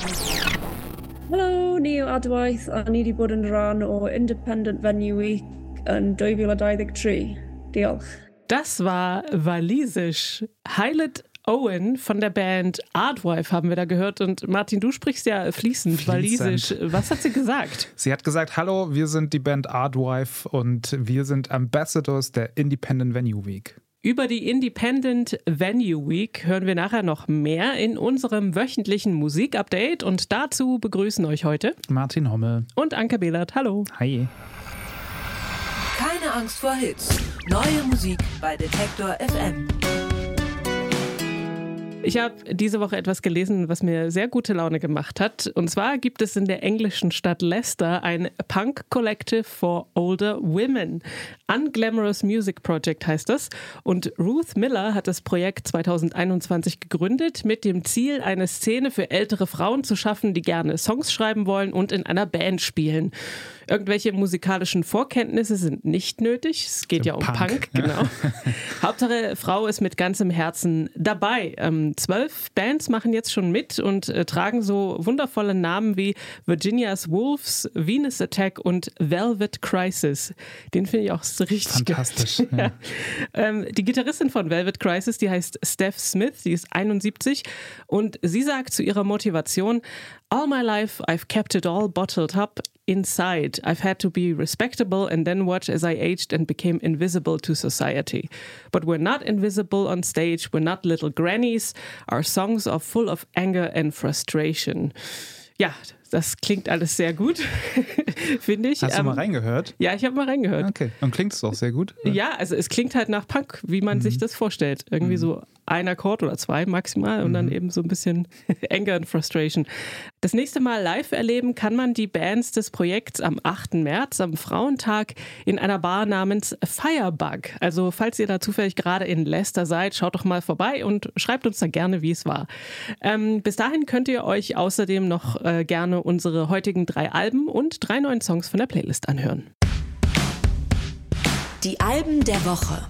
Helo, ni yw Adwaith a ni wedi bod yn rhan o Independent Venue Week yn 2023. Diolch. Das war walisisch. Heilet Owen von der Band Artwife haben wir da gehört. Und Martin, du sprichst ja fließend, fließend. walisisch. Was hat sie gesagt? Sie hat gesagt, hallo, wir sind die Band Artwife und wir sind Ambassadors der Independent Venue Week. Über die Independent Venue Week hören wir nachher noch mehr in unserem wöchentlichen Musikupdate und dazu begrüßen euch heute Martin Hommel und Anke Behlert. Hallo. Hi. Keine Angst vor Hits. Neue Musik bei Detektor FM. Ich habe diese Woche etwas gelesen, was mir sehr gute Laune gemacht hat. Und zwar gibt es in der englischen Stadt Leicester ein Punk Collective for Older Women. Unglamorous Music Project heißt das. Und Ruth Miller hat das Projekt 2021 gegründet mit dem Ziel, eine Szene für ältere Frauen zu schaffen, die gerne Songs schreiben wollen und in einer Band spielen. Irgendwelche musikalischen Vorkenntnisse sind nicht nötig. Es geht ja um Punk, Punk genau. Hauptsache, Frau ist mit ganzem Herzen dabei. Ähm, zwölf Bands machen jetzt schon mit und äh, tragen so wundervolle Namen wie Virginia's Wolves, Venus Attack und Velvet Crisis. Den finde ich auch richtig fantastisch. ja. ähm, die Gitarristin von Velvet Crisis, die heißt Steph Smith, die ist 71 und sie sagt zu ihrer Motivation: All my life I've kept it all bottled up inside. I've had to be respectable and then watch as I aged and became invisible to society. But we're not invisible on stage. We're not little grannies. Our songs are full of anger and frustration. Ja, das klingt alles sehr gut, finde ich. Hast du mal ähm, reingehört? Ja, ich habe mal reingehört. Okay, und klingt es auch sehr gut? Oder? Ja, also es klingt halt nach Punk, wie man mhm. sich das vorstellt. Irgendwie mhm. so ein Akkord oder zwei maximal und mhm. dann eben so ein bisschen Anger und Frustration. Das nächste Mal live erleben kann man die Bands des Projekts am 8. März, am Frauentag, in einer Bar namens Firebug. Also falls ihr da zufällig gerade in Leicester seid, schaut doch mal vorbei und schreibt uns da gerne, wie es war. Ähm, bis dahin könnt ihr euch außerdem noch äh, gerne unsere heutigen drei Alben und drei neuen Songs von der Playlist anhören. Die Alben der Woche.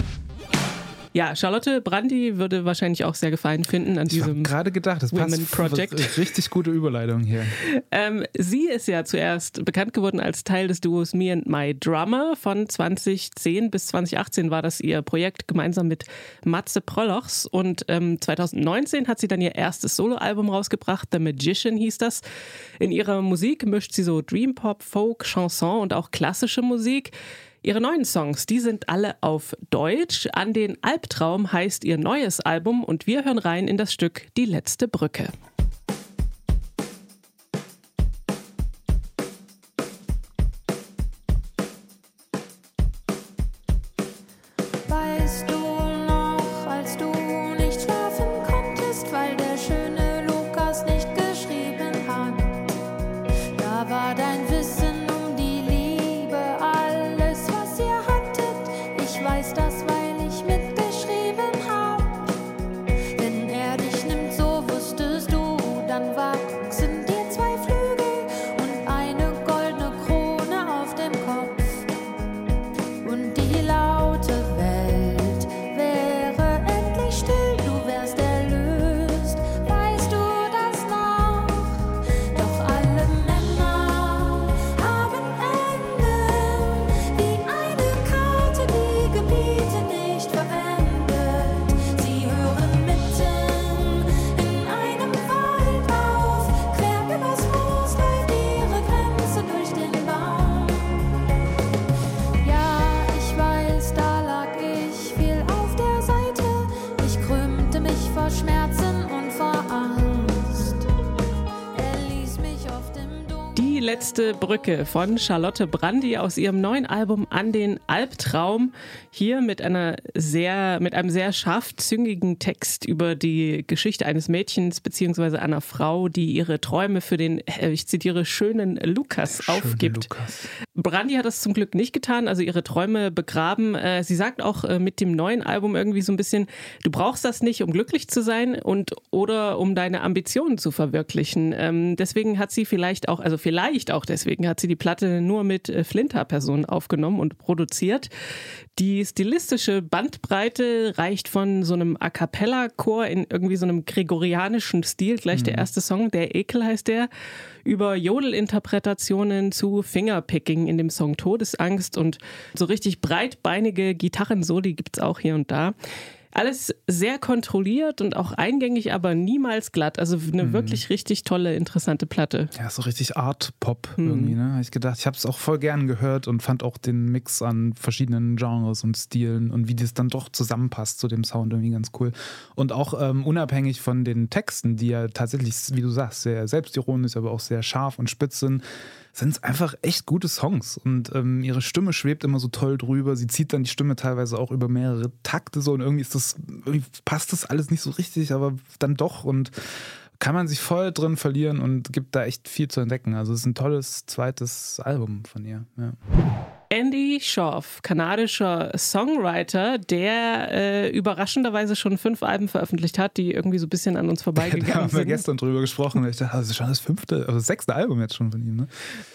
Ja, Charlotte Brandy würde wahrscheinlich auch sehr gefallen finden an ich diesem gerade gedacht, das Women passt Project. Richtig gute Überleitung hier. ähm, sie ist ja zuerst bekannt geworden als Teil des Duos Me and My Drummer. Von 2010 bis 2018 war das ihr Projekt gemeinsam mit Matze Prollochs und ähm, 2019 hat sie dann ihr erstes Soloalbum rausgebracht, The Magician hieß das. In ihrer Musik mischt sie so Dream Pop, Folk, Chanson und auch klassische Musik. Ihre neuen Songs, die sind alle auf Deutsch. An den Albtraum heißt ihr neues Album und wir hören rein in das Stück Die letzte Brücke. Letzte Brücke von Charlotte Brandy aus ihrem neuen Album An den Albtraum. Hier mit einer sehr, mit einem sehr scharfzüngigen Text über die Geschichte eines Mädchens beziehungsweise einer Frau, die ihre Träume für den, äh, ich zitiere, schönen Lukas Schöne aufgibt. Lukas. Brandy hat das zum Glück nicht getan, also ihre Träume begraben. Äh, sie sagt auch äh, mit dem neuen Album irgendwie so ein bisschen, du brauchst das nicht, um glücklich zu sein und oder um deine Ambitionen zu verwirklichen. Ähm, deswegen hat sie vielleicht auch, also vielleicht auch deswegen hat sie die Platte nur mit äh, Flinter-Personen aufgenommen und produziert. Die stilistische Bandbreite reicht von so einem A Cappella-Chor in irgendwie so einem gregorianischen Stil, gleich mhm. der erste Song, der Ekel heißt der, über Jodelinterpretationen zu Fingerpicking in dem Song Todesangst und so richtig breitbeinige Gitarrensoli gibt es auch hier und da. Alles sehr kontrolliert und auch eingängig, aber niemals glatt. Also eine mhm. wirklich richtig tolle, interessante Platte. Ja, so richtig Art-Pop mhm. irgendwie, ne? Habe ich gedacht. Ich habe es auch voll gern gehört und fand auch den Mix an verschiedenen Genres und Stilen und wie das dann doch zusammenpasst zu dem Sound irgendwie ganz cool. Und auch ähm, unabhängig von den Texten, die ja tatsächlich, wie du sagst, sehr selbstironisch, aber auch sehr scharf und spitz sind sind es einfach echt gute Songs. Und ähm, ihre Stimme schwebt immer so toll drüber. Sie zieht dann die Stimme teilweise auch über mehrere Takte so und irgendwie ist das, irgendwie passt das alles nicht so richtig, aber dann doch und kann man sich voll drin verlieren und gibt da echt viel zu entdecken. Also es ist ein tolles zweites Album von ihr. Ja. Andy Schorf, kanadischer Songwriter, der äh, überraschenderweise schon fünf Alben veröffentlicht hat, die irgendwie so ein bisschen an uns vorbeigegangen sind. Da haben wir sind. gestern drüber gesprochen. Ich dachte, das ist schon das fünfte, also das sechste Album jetzt schon von ihm. Ne?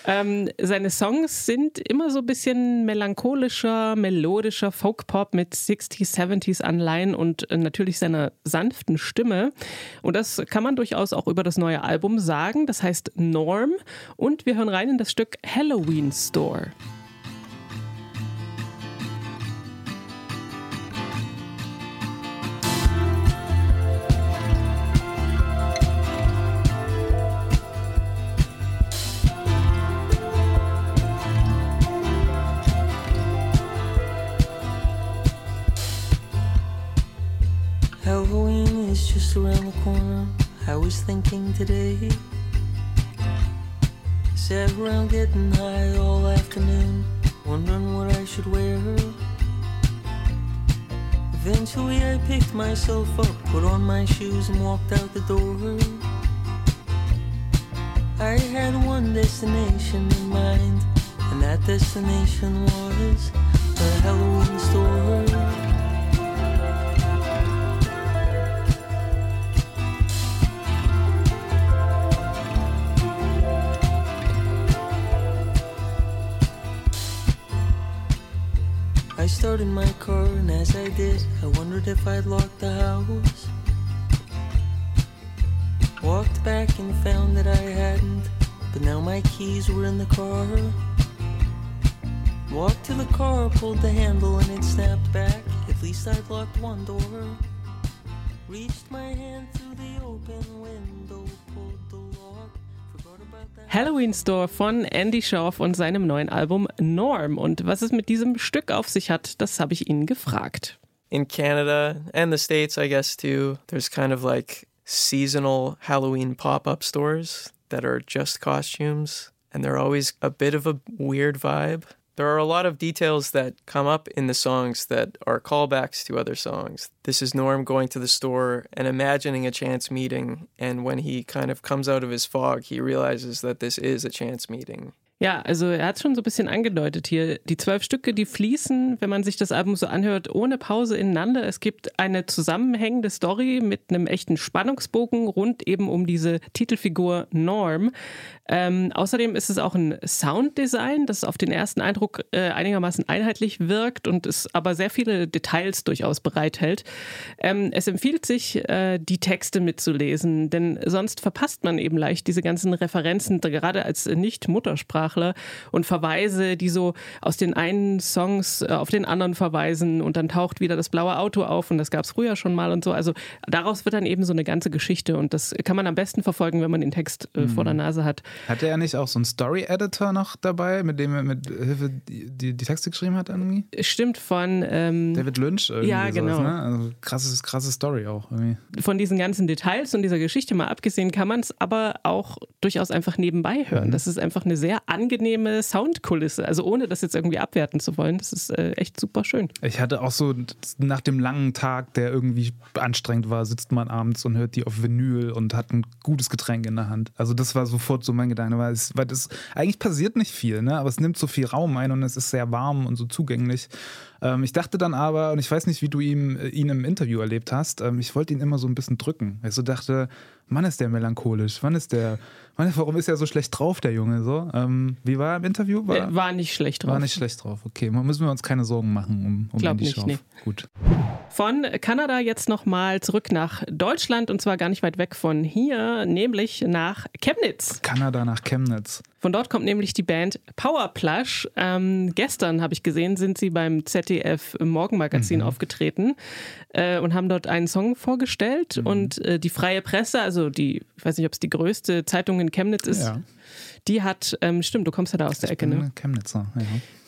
Ähm, seine Songs sind immer so ein bisschen melancholischer, melodischer Folkpop mit 60s, 70s Anleihen und äh, natürlich seiner sanften Stimme. Und das kann man durchaus auch über das neue Album sagen. Das heißt Norm. Und wir hören rein in das Stück Halloween Store. Around the corner. I was thinking today. Sat around getting high all afternoon, wondering what I should wear. Eventually, I picked myself up, put on my shoes, and walked out the door. I had one destination in mind, and that destination was the Halloween store. I started my car, and as I did, I wondered if I'd locked the house. Walked back and found that I hadn't, but now my keys were in the car. Walked to the car, pulled the handle, and it snapped back. At least I'd locked one door. Reached my hand through the open window, pulled. Halloween Store von Andy Schauf und seinem neuen Album Norm. Und was es mit diesem Stück auf sich hat, das habe ich ihn gefragt. In Canada and the States, I guess too, there's kind of like seasonal Halloween pop up stores that are just costumes. And they're always a bit of a weird vibe. There are a lot of details that come up in the songs that are callbacks to other songs. This is Norm going to the store and imagining a chance meeting, and when he kind of comes out of his fog, he realizes that this is a chance meeting. Ja, also er hat schon so ein bisschen angedeutet hier. Die zwölf Stücke, die fließen, wenn man sich das Album so anhört, ohne Pause ineinander. Es gibt eine zusammenhängende Story mit einem echten Spannungsbogen rund eben um diese Titelfigur Norm. Ähm, außerdem ist es auch ein Sounddesign, das auf den ersten Eindruck äh, einigermaßen einheitlich wirkt und es aber sehr viele Details durchaus bereithält. Ähm, es empfiehlt sich, äh, die Texte mitzulesen, denn sonst verpasst man eben leicht diese ganzen Referenzen, gerade als Nicht-Muttersprachler und Verweise, die so aus den einen Songs äh, auf den anderen verweisen und dann taucht wieder das blaue Auto auf und das gab es früher schon mal und so. Also daraus wird dann eben so eine ganze Geschichte und das kann man am besten verfolgen, wenn man den Text äh, mhm. vor der Nase hat. Hatte er nicht auch so einen Story-Editor noch dabei, mit dem er mit Hilfe die, die, die Texte geschrieben hat irgendwie? Stimmt, von ähm, David Lynch irgendwie. Ja, genau. Sowas, ne? Also krasses, krasse Story auch irgendwie. Von diesen ganzen Details und dieser Geschichte mal abgesehen, kann man es aber auch durchaus einfach nebenbei hören. Mhm. Das ist einfach eine sehr angenehme Soundkulisse. Also ohne das jetzt irgendwie abwerten zu wollen. Das ist äh, echt super schön. Ich hatte auch so nach dem langen Tag, der irgendwie anstrengend war, sitzt man abends und hört die auf Vinyl und hat ein gutes Getränk in der Hand. Also das war sofort so mein Gedanke, weil, es, weil das eigentlich passiert nicht viel, ne? aber es nimmt so viel Raum ein und es ist sehr warm und so zugänglich. Ähm, ich dachte dann aber, und ich weiß nicht, wie du ihn, äh, ihn im Interview erlebt hast, ähm, ich wollte ihn immer so ein bisschen drücken. Ich so dachte, Mann, ist der melancholisch, wann ist der, Mann, warum ist er so schlecht drauf, der Junge? So, ähm, wie war er im Interview? War, war nicht schlecht drauf. War nicht schlecht drauf, okay. Müssen wir uns keine Sorgen machen um, um Glaub Andy nicht, nee. Gut. Von Kanada jetzt nochmal zurück nach Deutschland und zwar gar nicht weit weg von hier, nämlich nach Chemnitz. Kanada nach Chemnitz. Von dort kommt nämlich die Band Powerplush. Ähm, gestern habe ich gesehen, sind sie beim ZDF Morgenmagazin aufgetreten äh, und haben dort einen Song vorgestellt. Und äh, die Freie Presse, also die, ich weiß nicht, ob es die größte Zeitung in Chemnitz ist, Ja. Die hat, ähm, stimmt, du kommst ja da aus der Ecke, ne? Chemnitzer, ja.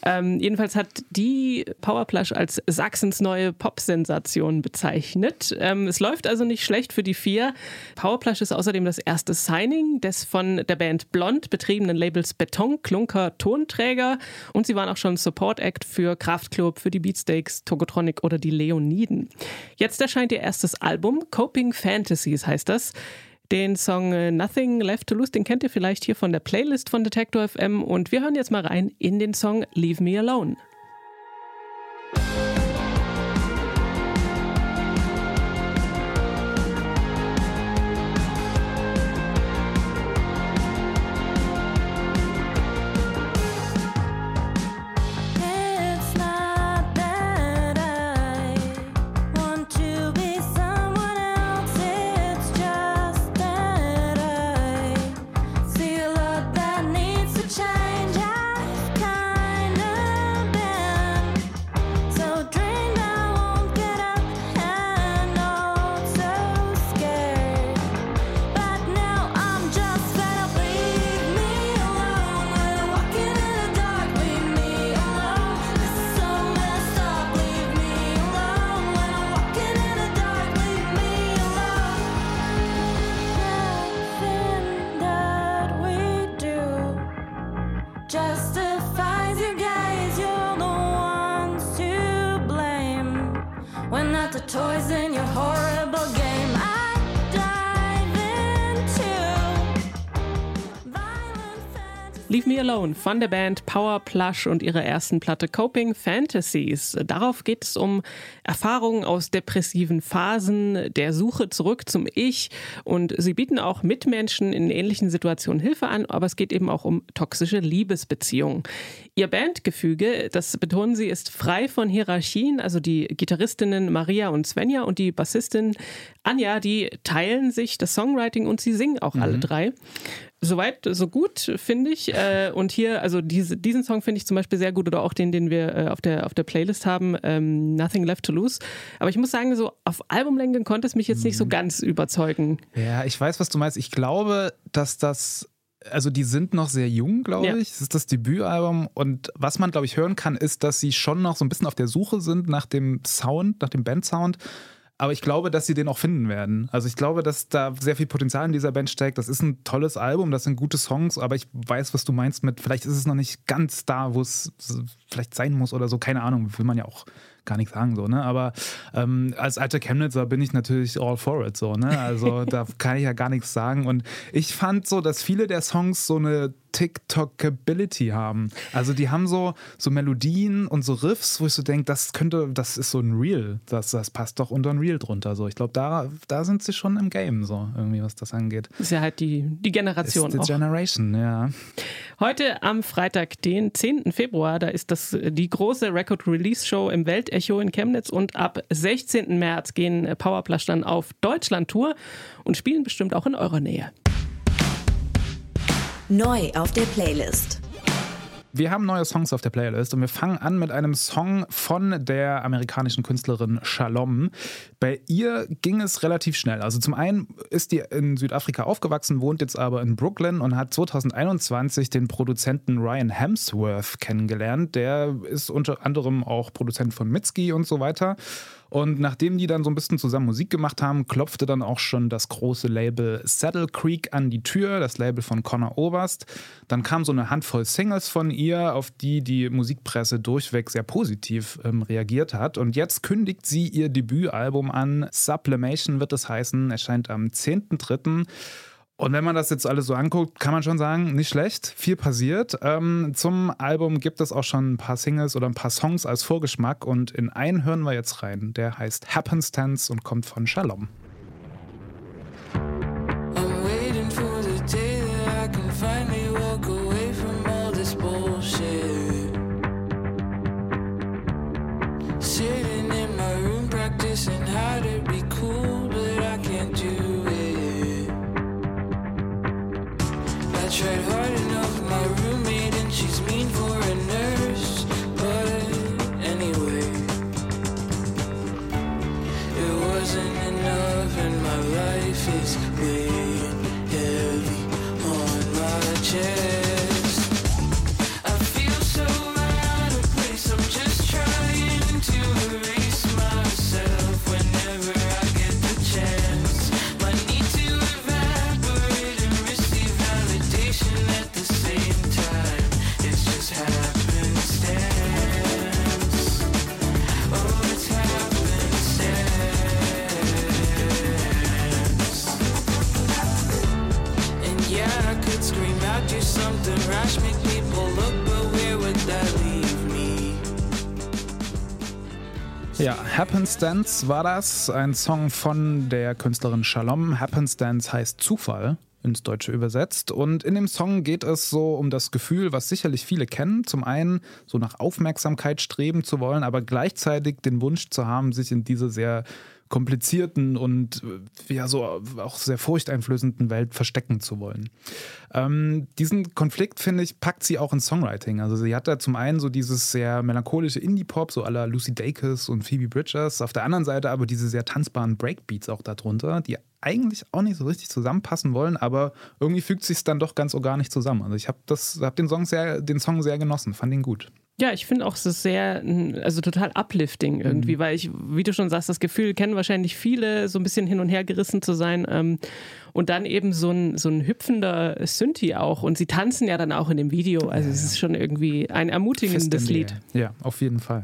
Ähm, jedenfalls hat die Powerplush als Sachsens neue Pop-Sensation bezeichnet. Ähm, es läuft also nicht schlecht für die vier. Powerplush ist außerdem das erste Signing des von der Band Blond betriebenen Labels Beton, Klunker, Tonträger und sie waren auch schon Support Act für Kraftklub, für die Beatsteaks, Togotronic oder die Leoniden. Jetzt erscheint ihr erstes Album, Coping Fantasies heißt das. Den Song äh, Nothing Left to Lose, den kennt ihr vielleicht hier von der Playlist von Detector FM. Und wir hören jetzt mal rein in den Song Leave Me Alone. Me Alone von der Band Power Plush und ihrer ersten Platte Coping Fantasies. Darauf geht es um Erfahrungen aus depressiven Phasen, der Suche zurück zum Ich und sie bieten auch Mitmenschen in ähnlichen Situationen Hilfe an, aber es geht eben auch um toxische Liebesbeziehungen. Ihr Bandgefüge, das betonen sie, ist frei von Hierarchien, also die Gitarristinnen Maria und Svenja und die Bassistin Anja, die teilen sich das Songwriting und sie singen auch alle drei. Soweit, so gut, finde ich. Äh, Und hier, also diese, diesen Song finde ich zum Beispiel sehr gut oder auch den, den wir äh, auf der, auf der Playlist haben, ähm, Nothing Left to Lose. Aber ich muss sagen, so auf Albumlänge konnte es mich jetzt nicht so ganz überzeugen. Ja, ich weiß, was du meinst. Ich glaube, dass das, also die sind noch sehr jung, glaube Ja. ich. Es ist das Debütalbum und was man, glaube ich, hören kann, ist, dass sie schon noch so ein bisschen auf der Suche sind nach dem Sound, nach dem Bandsound. Aber ich glaube, dass sie den auch finden werden. Also ich glaube, dass da sehr viel Potenzial in dieser Band steckt. Das ist ein tolles Album, das sind gute Songs, aber ich weiß, was du meinst mit, vielleicht ist es noch nicht ganz da, wo es vielleicht sein muss oder so. Keine Ahnung, will man ja auch gar nicht sagen so, ne? Aber ähm, als alter Chemnitzer bin ich natürlich all for it, so, ne? Also da kann ich ja gar nichts sagen. Und ich fand so, dass viele der Songs so eine TikTokability haben. Also die haben so, so Melodien und so Riffs, wo ich so denke, das könnte, das ist so ein Reel. Das, das passt doch unter ein Reel drunter. So. Ich glaube, da, da sind sie schon im Game, so irgendwie, was das angeht. Das ist ja halt die, die Generation Ist auch. Generation, ja. Heute am Freitag, den 10. Februar, da ist das die große Record Release Show im Weltecho in Chemnitz und ab 16. März gehen Powerplush dann auf Deutschland-Tour und spielen bestimmt auch in eurer Nähe. Neu auf der Playlist. Wir haben neue Songs auf der Playlist und wir fangen an mit einem Song von der amerikanischen Künstlerin Shalom. Bei ihr ging es relativ schnell. Also zum einen ist die in Südafrika aufgewachsen, wohnt jetzt aber in Brooklyn und hat 2021 den Produzenten Ryan Hemsworth kennengelernt. Der ist unter anderem auch Produzent von Mitski und so weiter. Und nachdem die dann so ein bisschen zusammen Musik gemacht haben, klopfte dann auch schon das große Label Saddle Creek an die Tür, das Label von Connor Oberst. Dann kam so eine Handvoll Singles von ihr, auf die die Musikpresse durchweg sehr positiv ähm, reagiert hat. Und jetzt kündigt sie ihr Debütalbum an. Sublimation wird es heißen, erscheint am 10.3. Und wenn man das jetzt alles so anguckt, kann man schon sagen, nicht schlecht, viel passiert. Ähm, zum Album gibt es auch schon ein paar Singles oder ein paar Songs als Vorgeschmack und in einen hören wir jetzt rein. Der heißt Happenstance und kommt von Shalom. Happenstance war das, ein Song von der Künstlerin Shalom. Happenstance heißt Zufall ins Deutsche übersetzt. Und in dem Song geht es so um das Gefühl, was sicherlich viele kennen. Zum einen so nach Aufmerksamkeit streben zu wollen, aber gleichzeitig den Wunsch zu haben, sich in diese sehr komplizierten und äh, ja so auch sehr furchteinflößenden Welt verstecken zu wollen. Ähm, diesen Konflikt, finde ich, packt sie auch ins Songwriting. Also sie hat da zum einen so dieses sehr melancholische Indie-Pop, so aller Lucy Dacus und Phoebe Bridgers, auf der anderen Seite aber diese sehr tanzbaren Breakbeats auch darunter, die eigentlich auch nicht so richtig zusammenpassen wollen, aber irgendwie fügt sich dann doch ganz organisch zusammen. Also ich habe hab den, Song sehr, den Song sehr genossen, fand ihn gut. Ja, ich finde auch, es ist sehr, also total uplifting irgendwie, Mhm. weil ich, wie du schon sagst, das Gefühl kennen wahrscheinlich viele, so ein bisschen hin und her gerissen zu sein. Ähm, und dann eben so ein, so ein hüpfender Synthi auch. Und sie tanzen ja dann auch in dem Video. Also es ist schon irgendwie ein ermutigendes Lied. Ja, auf jeden Fall.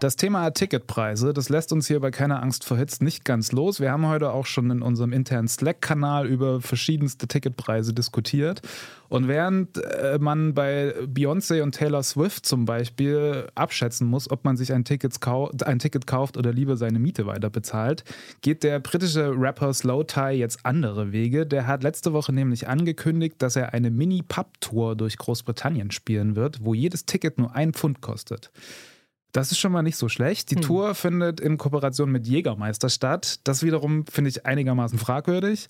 Das Thema Ticketpreise, das lässt uns hier bei Keine Angst vor Hits nicht ganz los. Wir haben heute auch schon in unserem internen Slack-Kanal über verschiedenste Ticketpreise diskutiert. Und während äh, man bei Beyoncé und Taylor Swift zum Beispiel abschätzen muss, ob man sich ein, ein Ticket kauft oder lieber seine Miete weiter bezahlt, geht der britische Rapper Slow Tie jetzt andere Wege. Der hat letzte Woche nämlich angekündigt, dass er eine Mini-Pub-Tour durch Großbritannien spielen wird, wo jedes Ticket nur ein Pfund kostet. Das ist schon mal nicht so schlecht. Die Tour findet in Kooperation mit Jägermeister statt. Das wiederum finde ich einigermaßen fragwürdig.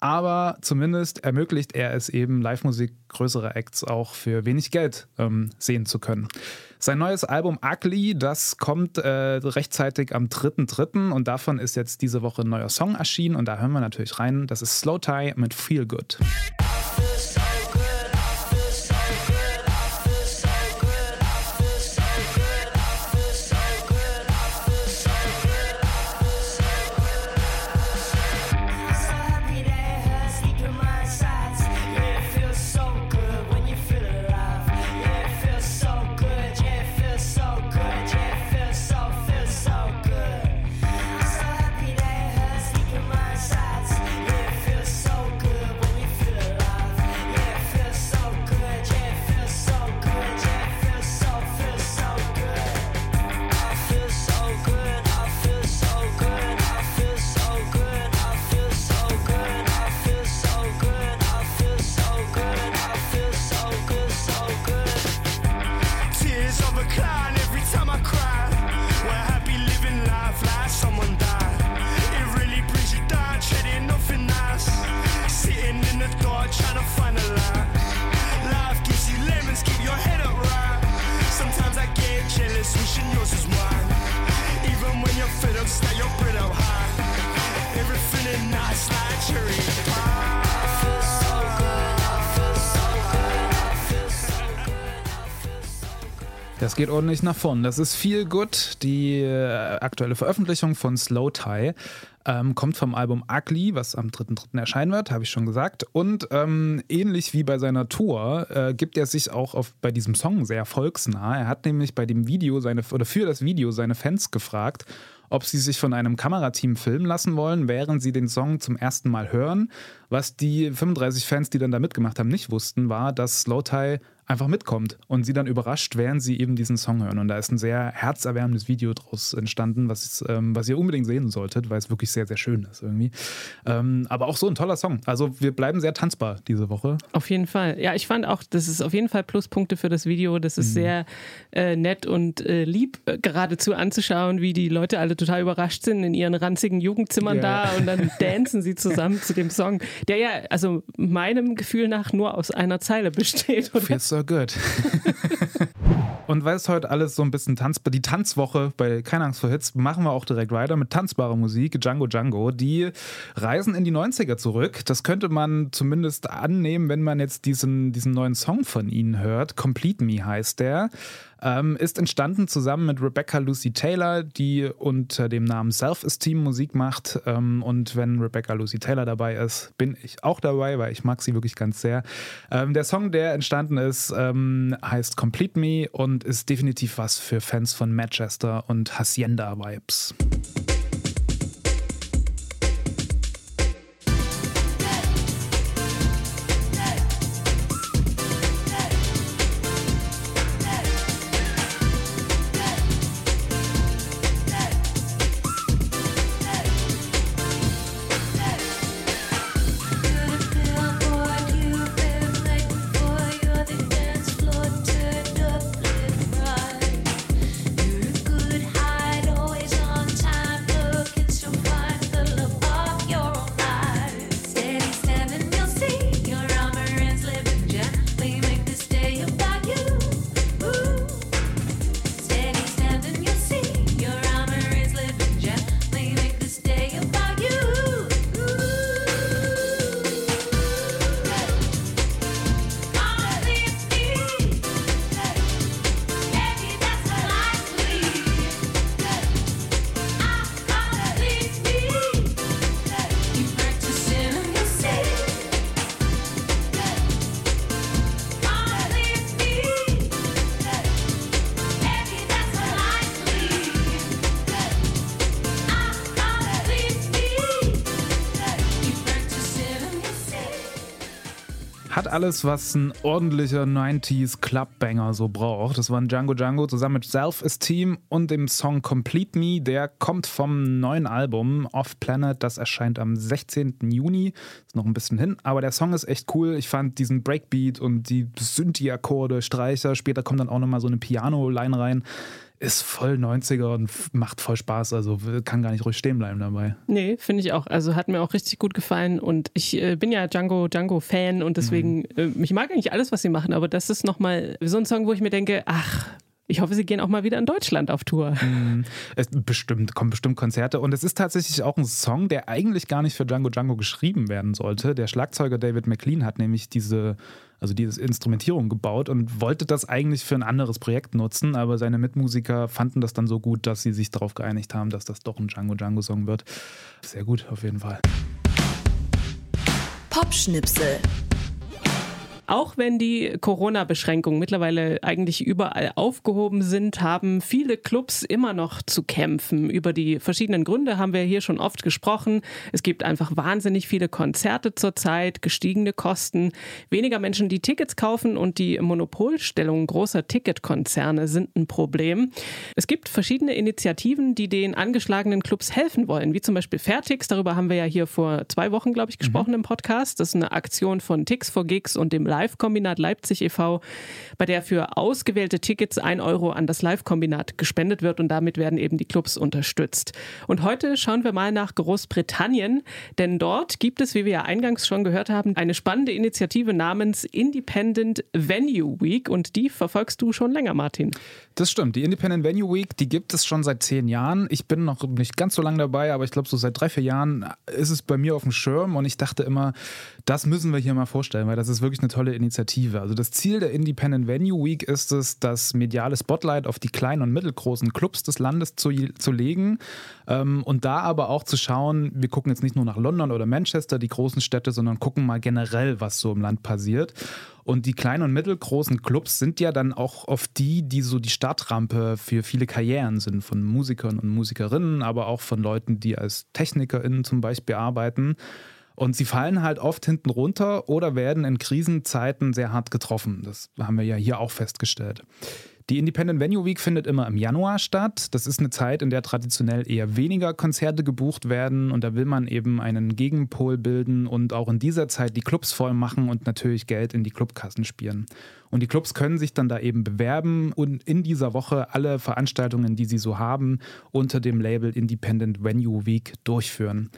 Aber zumindest ermöglicht er es eben, Live-Musik größere Acts auch für wenig Geld ähm, sehen zu können. Sein neues Album Ugly, das kommt äh, rechtzeitig am 3.3. und davon ist jetzt diese Woche ein neuer Song erschienen und da hören wir natürlich rein. Das ist Slow Tie mit Feel Good. Das geht ordentlich nach vorn. Das ist Feel Good, die äh, aktuelle Veröffentlichung von Slow Tie. Ähm, kommt vom Album Ugly, was am 3.3. erscheinen wird, habe ich schon gesagt. Und ähm, ähnlich wie bei seiner Tour äh, gibt er sich auch auf, bei diesem Song sehr volksnah. Er hat nämlich bei dem Video seine oder für das Video seine Fans gefragt, ob sie sich von einem Kamerateam filmen lassen wollen, während sie den Song zum ersten Mal hören. Was die 35 Fans, die dann da mitgemacht haben, nicht wussten, war, dass Slow Tie einfach mitkommt und sie dann überrascht, während sie eben diesen Song hören. Und da ist ein sehr herzerwärmendes Video draus entstanden, was, ähm, was ihr unbedingt sehen solltet, weil es wirklich sehr, sehr schön ist irgendwie. Ähm, aber auch so ein toller Song. Also wir bleiben sehr tanzbar diese Woche. Auf jeden Fall. Ja, ich fand auch, das ist auf jeden Fall Pluspunkte für das Video. Das ist sehr äh, nett und äh, lieb äh, geradezu anzuschauen, wie die Leute alle total überrascht sind in ihren ranzigen Jugendzimmern Ja. da und dann dancen sie zusammen zu dem Song, der ja, also meinem Gefühl nach nur aus einer Zeile besteht. Oder? So good. Und weil es heute alles so ein bisschen tanzbar, die Tanzwoche bei Keine Angst vor Hits, machen wir auch direkt weiter mit tanzbarer Musik, Django Django. Die reisen in die 90er zurück. Das könnte man zumindest annehmen, wenn man jetzt diesen, diesen neuen Song von ihnen hört. Complete Me heißt der. Ähm, ist entstanden zusammen mit Rebecca Lucy Taylor, die unter dem Namen Self-Esteem Musik macht. Ähm, und wenn Rebecca Lucy Taylor dabei ist, bin ich auch dabei, weil ich mag sie wirklich ganz sehr. Ähm, der Song, der entstanden ist, ähm, heißt Complete Me und ist definitiv was für Fans von Manchester und Hacienda-Vibes. Hat alles, was ein ordentlicher 90s Clubbanger so braucht. Das waren Django Django zusammen mit Self-Esteem und dem Song Complete Me. Der kommt vom neuen Album Off Planet. Das erscheint am 16. Juni. Ist noch ein bisschen hin, aber der Song ist echt cool. Ich fand diesen Breakbeat und die Synthi-Akkorde, Streicher. Später kommt dann auch nochmal so eine Piano-Line rein. Ist voll 90er und macht voll Spaß. Also kann gar nicht ruhig stehen bleiben dabei. Nee, finde ich auch. Also hat mir auch richtig gut gefallen und ich äh, bin ja Django Django Fan und deswegen, äh, ich mag eigentlich alles, was sie machen, aber das ist nochmal so ein Song, wo ich mir denke, ach, ich hoffe, sie gehen auch mal wieder in Deutschland auf Tour. Es bestimmt, kommen bestimmt Konzerte. Und es ist tatsächlich auch ein Song, der eigentlich gar nicht für Django Django geschrieben werden sollte. Der Schlagzeuger David McLean hat nämlich diese, also diese Instrumentierung gebaut und wollte das eigentlich für ein anderes Projekt nutzen, aber seine Mitmusiker fanden das dann so gut, dass sie sich darauf geeinigt haben, dass das doch ein Django Django Song wird. Sehr gut, auf jeden Fall. Popschnipsel. Auch wenn die Corona-Beschränkungen mittlerweile eigentlich überall aufgehoben sind, haben viele Clubs immer noch zu kämpfen. Über die verschiedenen Gründe haben wir hier schon oft gesprochen. Es gibt einfach wahnsinnig viele Konzerte zurzeit, gestiegene Kosten, weniger Menschen, die Tickets kaufen und die Monopolstellung großer Ticketkonzerne sind ein Problem. Es gibt verschiedene Initiativen, die den angeschlagenen Clubs helfen wollen, wie zum Beispiel Fairtix. Darüber haben wir ja hier vor zwei Wochen, glaube ich, gesprochen im Podcast. Das ist eine Aktion von Tix for Gigs und dem Live-Kombinat Leipzig e.V., bei der für ausgewählte Tickets ein Euro an das Live-Kombinat gespendet wird und damit werden eben die Clubs unterstützt. Und heute schauen wir mal nach Großbritannien, denn dort gibt es, wie wir ja eingangs schon gehört haben, eine spannende Initiative namens Independent Venue Week und die verfolgst du schon länger, Martin. Das stimmt. Die Independent Venue Week, die gibt es schon seit zehn Jahren. Ich bin noch nicht ganz so lange dabei, aber ich glaube, so seit drei, vier Jahren ist es bei mir auf dem Schirm und ich dachte immer, das müssen wir hier mal vorstellen, weil das ist wirklich eine tolle tolle Initiative. Also das Ziel der Independent Venue Week ist es, das mediale Spotlight auf die kleinen und mittelgroßen Clubs des Landes zu, zu legen ähm, und da aber auch zu schauen, wir gucken jetzt nicht nur nach London oder Manchester, die großen Städte, sondern gucken mal generell, was so im Land passiert. Und die kleinen und mittelgroßen Clubs sind ja dann auch oft die, die so die Startrampe für viele Karrieren sind, von Musikern und Musikerinnen, aber auch von Leuten, die als TechnikerInnen zum Beispiel arbeiten. Und sie fallen halt oft hinten runter oder werden in Krisenzeiten sehr hart getroffen. Das haben wir ja hier auch festgestellt. Die Independent Venue Week findet immer im Januar statt. Das ist eine Zeit, in der traditionell eher weniger Konzerte gebucht werden und da will man eben einen Gegenpol bilden und auch in dieser Zeit die Clubs voll machen und natürlich Geld in die Clubkassen spielen. Und die Clubs können sich dann da eben bewerben und in dieser Woche alle Veranstaltungen, die sie so haben, unter dem Label Independent Venue Week durchführen.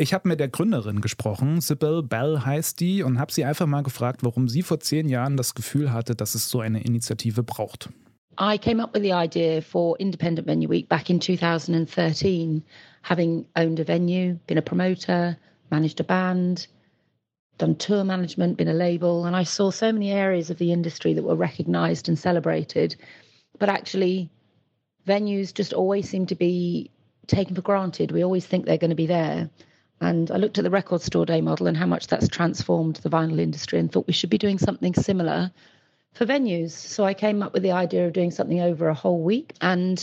Ich habe mit der Gründerin gesprochen, Sybil Bell heißt die, und habe sie einfach mal gefragt, warum sie vor zehn Jahren das Gefühl hatte, dass es so eine Initiative braucht. I came up with the idea for Independent Venue Week back in 2013, having owned a venue, been a promoter, managed a band, done tour management, been a label, and I saw so many areas of the industry that were recognized and celebrated. But actually, venues just always seem to be taken for granted. We always think they're going to be there. And I looked at the record store day model and how much that's transformed the vinyl industry and thought we should be doing something similar for venues. So I came up with the idea of doing something over a whole week. And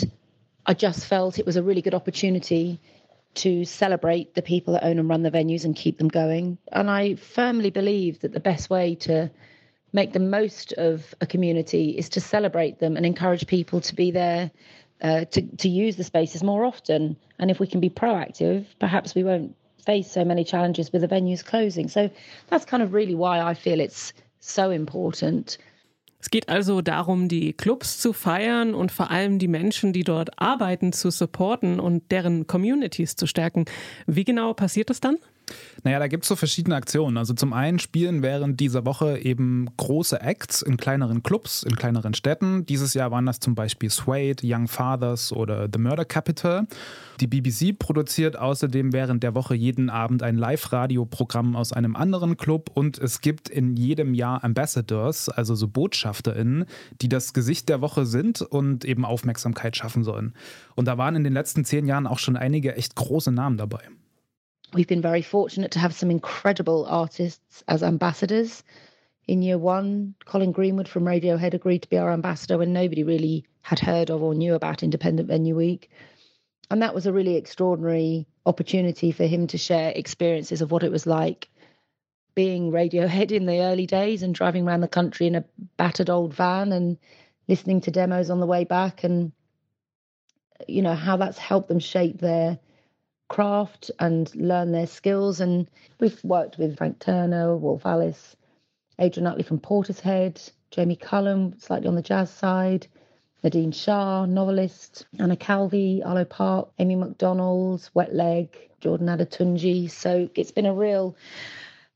I just felt it was a really good opportunity to celebrate the people that own and run the venues and keep them going. And I firmly believe that the best way to make the most of a community is to celebrate them and encourage people to be there uh, to, to use the spaces more often. And if we can be proactive, perhaps we won't face so many challenges with the venues closing. So that's kind of really why I feel it's so important. Es geht also darum, die Clubs zu feiern und vor allem die Menschen, die dort arbeiten, zu supporten und deren Communities zu stärken. Wie genau passiert das dann? Naja, da gibt es so verschiedene Aktionen. Also zum einen spielen während dieser Woche eben große Acts in kleineren Clubs, in kleineren Städten. Dieses Jahr waren das zum Beispiel Suede, Young Fathers oder The Murder Capital. Die BBC produziert außerdem während der Woche jeden Abend ein Live-Radio-Programm aus einem anderen Club und es gibt in jedem Jahr Ambassadors, also so BotschafterInnen, die das Gesicht der Woche sind und eben Aufmerksamkeit schaffen sollen. Und da waren in den letzten zehn Jahren auch schon einige echt große Namen dabei. We've been very fortunate to have some incredible artists as ambassadors. In year one, Colin Greenwood from Radiohead agreed to be our ambassador when nobody really had heard of or knew about Independent Venue Week. And that was a really extraordinary opportunity for him to share experiences of what it was like being Radiohead in the early days and driving around the country in a battered old van and listening to demos on the way back and you know how that's helped them shape their craft and learn their skills. And we've worked with Frank Turner, Wolf Alice, Adrian Utley from Portishead, Jamie Cullum, slightly on the jazz side, Nadine Shah, novelist, Anna Calvi, Arlo Park, Amy McDonald, Wet Leg, Jordan Adatunji. So it's been a real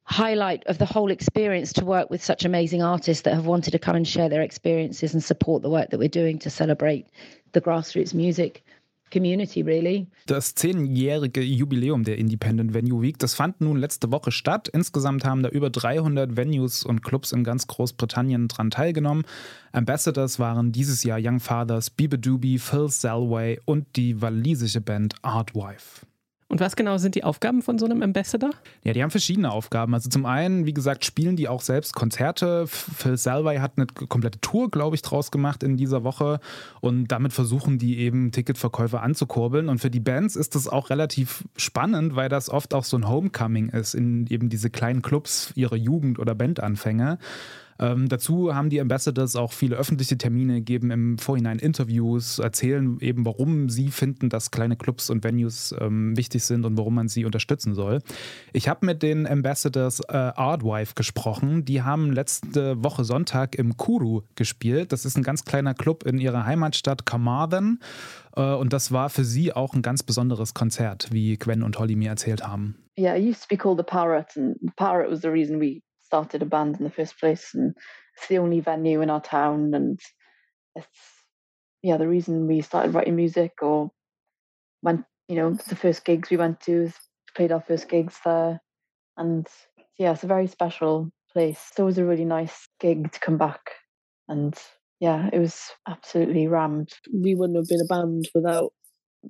highlight of the whole experience to work with such amazing artists that have wanted to come and share their experiences and support the work that we're doing to celebrate the grassroots music community, really. Das zehnjährige Jubiläum der Independent Venue Week, das fand nun letzte Woche statt. Insgesamt haben da über 300 Venues und Clubs in ganz Großbritannien dran teilgenommen. Ambassadors waren dieses Jahr Young Fathers, Biba Doobie, Phil Selway und die walisische Band Artwife. Und was genau sind die Aufgaben von so einem Ambassador? Ja, die haben verschiedene Aufgaben. Also zum einen, wie gesagt, spielen die auch selbst Konzerte. Phil Salvay hat eine komplette Tour, glaube ich, draus gemacht in dieser Woche. Und damit versuchen die eben Ticketverkäufe anzukurbeln. Und für die Bands ist das auch relativ spannend, weil das oft auch so ein Homecoming ist in eben diese kleinen Clubs ihrer Jugend- oder Bandanfänge. Ähm, dazu haben die Ambassadors auch viele öffentliche Termine, geben im Vorhinein Interviews, erzählen eben, warum sie finden, dass kleine Clubs und Venues ähm, wichtig sind und warum man sie unterstützen soll. Ich habe mit den Ambassadors äh, Artwife gesprochen. Die haben letzte Woche Sonntag im Kuru gespielt. Das ist ein ganz kleiner Club in ihrer Heimatstadt Carmarthen. Äh, und das war für sie auch ein ganz besonderes Konzert, wie Gwen und Holly mir erzählt haben. Yeah, it used to be called the Parrot, and the Parrot was the reason we started a band in the first place, and it's the only venue in our town, and it's yeah the reason we started writing music or went you know the first gigs we went to played our first gigs there, and yeah, it's a very special place. So it was a really nice gig to come back. And yeah, it was absolutely rammed. We wouldn't have been a band without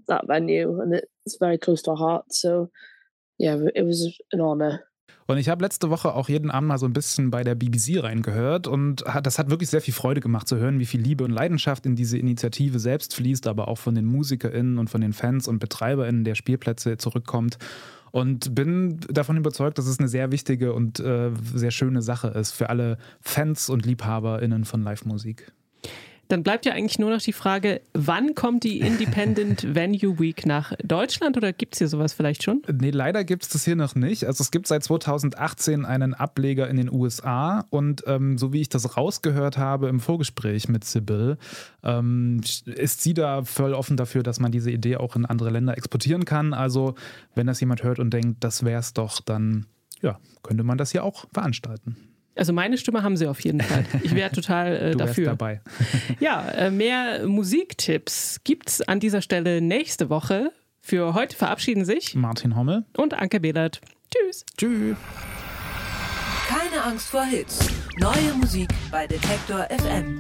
that venue, and it's very close to our heart. So yeah, it was an honor. Und ich habe letzte Woche auch jeden Abend mal so ein bisschen bei der BBC reingehört und hat, das hat wirklich sehr viel Freude gemacht zu hören, wie viel Liebe und Leidenschaft in diese Initiative selbst fließt, aber auch von den MusikerInnen und von den Fans und BetreiberInnen der Spielplätze zurückkommt. Und bin davon überzeugt, dass es eine sehr wichtige und äh, sehr schöne Sache ist für alle Fans und LiebhaberInnen von Live-Musik. Dann bleibt ja eigentlich nur noch die Frage, wann kommt die Independent Venue Week nach Deutschland oder gibt es hier sowas vielleicht schon? Nee, leider gibt es das hier noch nicht. Also es gibt seit 2018 einen Ableger in den USA und ähm, so wie ich das rausgehört habe im Vorgespräch mit Sibyl, ähm, ist sie da voll offen dafür, dass man diese Idee auch in andere Länder exportieren kann. Also wenn das jemand hört und denkt, das wäre es doch, dann ja, könnte man das hier auch veranstalten. Also meine Stimme haben sie auf jeden Fall. Ich wäre total äh, du dafür. dabei. Ja, äh, mehr Musiktipps gibt's an dieser Stelle nächste Woche. Für heute verabschieden sich Martin Hommel und Anke Behlert. Tschüss. Tschüss. Keine Angst vor Hits. Neue Musik bei Detektor FM.